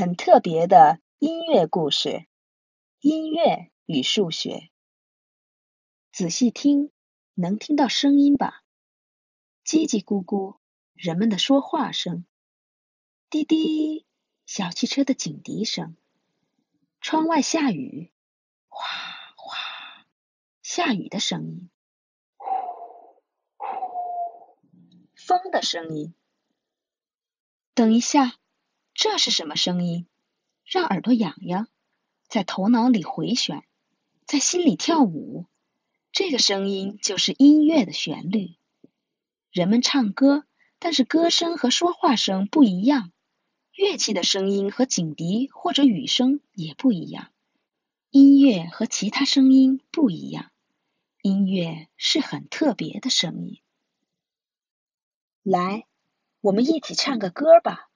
很特别的音乐故事：音乐与数学。仔细听，能听到声音吧？叽叽咕咕，人们的说话声；滴滴，小汽车的警笛声。窗外下雨，哗哗，下雨的声音。呼呼，风的声音。等一下，这是什么声音？让耳朵痒痒，在头脑里回旋，在心里跳舞。这个声音就是音乐的旋律。人们唱歌，但是歌声和说话声不一样。乐器的声音和警笛或者雨声也不一样。音乐和其他声音不一样。音乐是很特别的声音。来，我们一起唱个歌吧，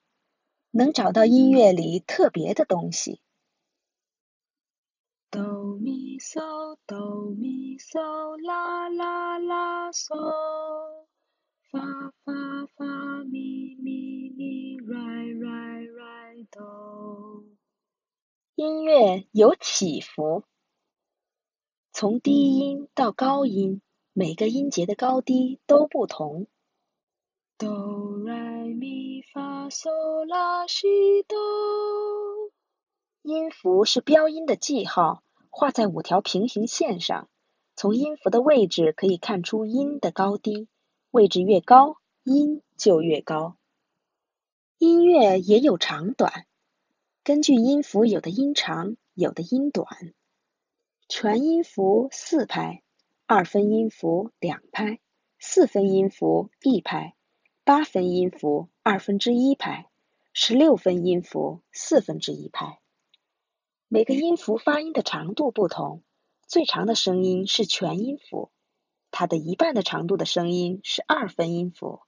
能找到音乐里特别的东西。哆咪嗦哆咪嗦啦啦啦嗦，发发发咪咪咪来来。音乐有起伏，从低音到高音，每个音节的高低都不同。哆来咪发嗦拉西哆，音符是标音的记号，画在五条平行线上。从音符的位置可以看出音的高低，位置越高，音就越高。音乐也有长短，根据音符有的音长，有的音短。全音符四拍，二分音符两拍，四分音符一拍，八分音符二分之一拍，十六分音符四分之一拍。每个音符发音的长度不同，最长的声音是全音符，它的一半的长度的声音是二分音符。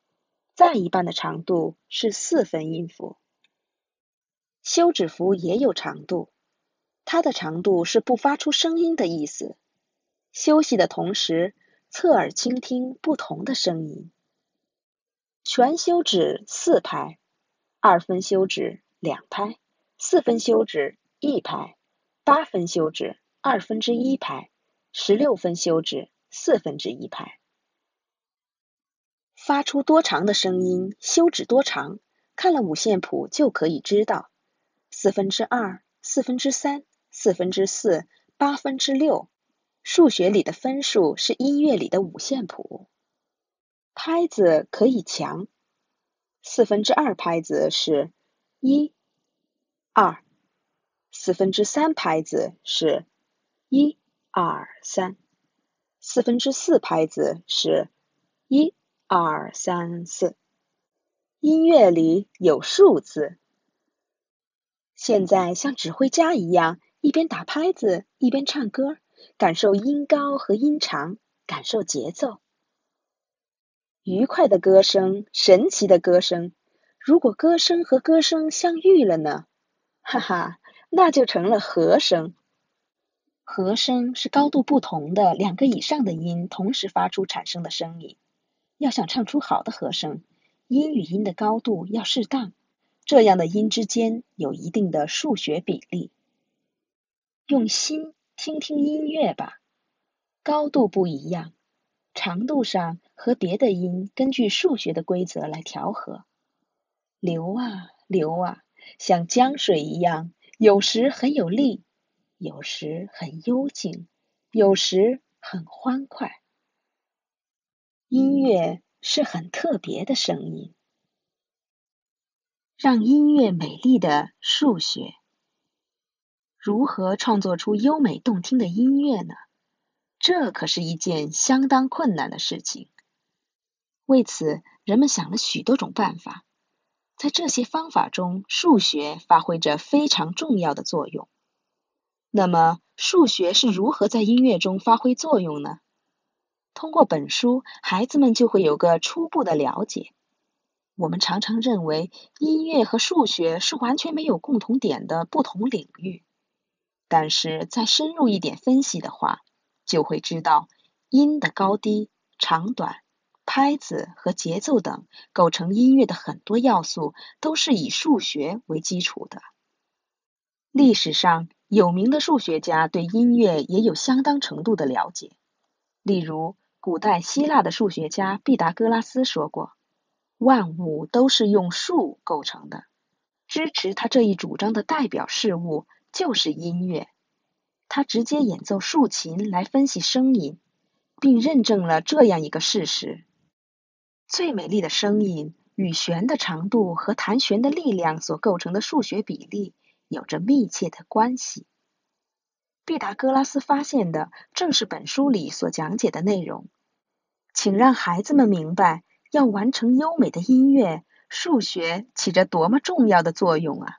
再一半的长度是四分音符。休止符也有长度，它的长度是不发出声音的意思。休息的同时，侧耳倾听不同的声音。全休止四拍，二分休止两拍，四分休止一拍，八分休止二分之一拍，十六分休止四分之一拍。发出多长的声音，休止多长，看了五线谱就可以知道。四分之二、四分之三、四分之四、八分之六，数学里的分数是音乐里的五线谱。拍子可以强，四分之二拍子是一、二，四分之三拍子是一、二、三，四分之四拍子是一。二三四，音乐里有数字。现在像指挥家一样，一边打拍子一边唱歌，感受音高和音长，感受节奏。愉快的歌声，神奇的歌声。如果歌声和歌声相遇了呢？哈哈，那就成了和声。和声是高度不同的两个以上的音同时发出产生的声音。要想唱出好的和声，音与音的高度要适当，这样的音之间有一定的数学比例。用心听听音乐吧，高度不一样，长度上和别的音根据数学的规则来调和。流啊流啊，像江水一样，有时很有力，有时很幽静，有时很欢快。音乐是很特别的声音，让音乐美丽的数学。如何创作出优美动听的音乐呢？这可是一件相当困难的事情。为此，人们想了许多种办法。在这些方法中，数学发挥着非常重要的作用。那么，数学是如何在音乐中发挥作用呢？通过本书，孩子们就会有个初步的了解。我们常常认为音乐和数学是完全没有共同点的不同领域，但是再深入一点分析的话，就会知道音的高低、长短、拍子和节奏等构成音乐的很多要素都是以数学为基础的。历史上有名的数学家对音乐也有相当程度的了解。例如，古代希腊的数学家毕达哥拉斯说过：“万物都是用数构成的。”支持他这一主张的代表事物就是音乐。他直接演奏竖琴来分析声音，并认证了这样一个事实：最美丽的声音与弦的长度和弹弦的力量所构成的数学比例有着密切的关系。毕达哥拉斯发现的正是本书里所讲解的内容。请让孩子们明白，要完成优美的音乐，数学起着多么重要的作用啊！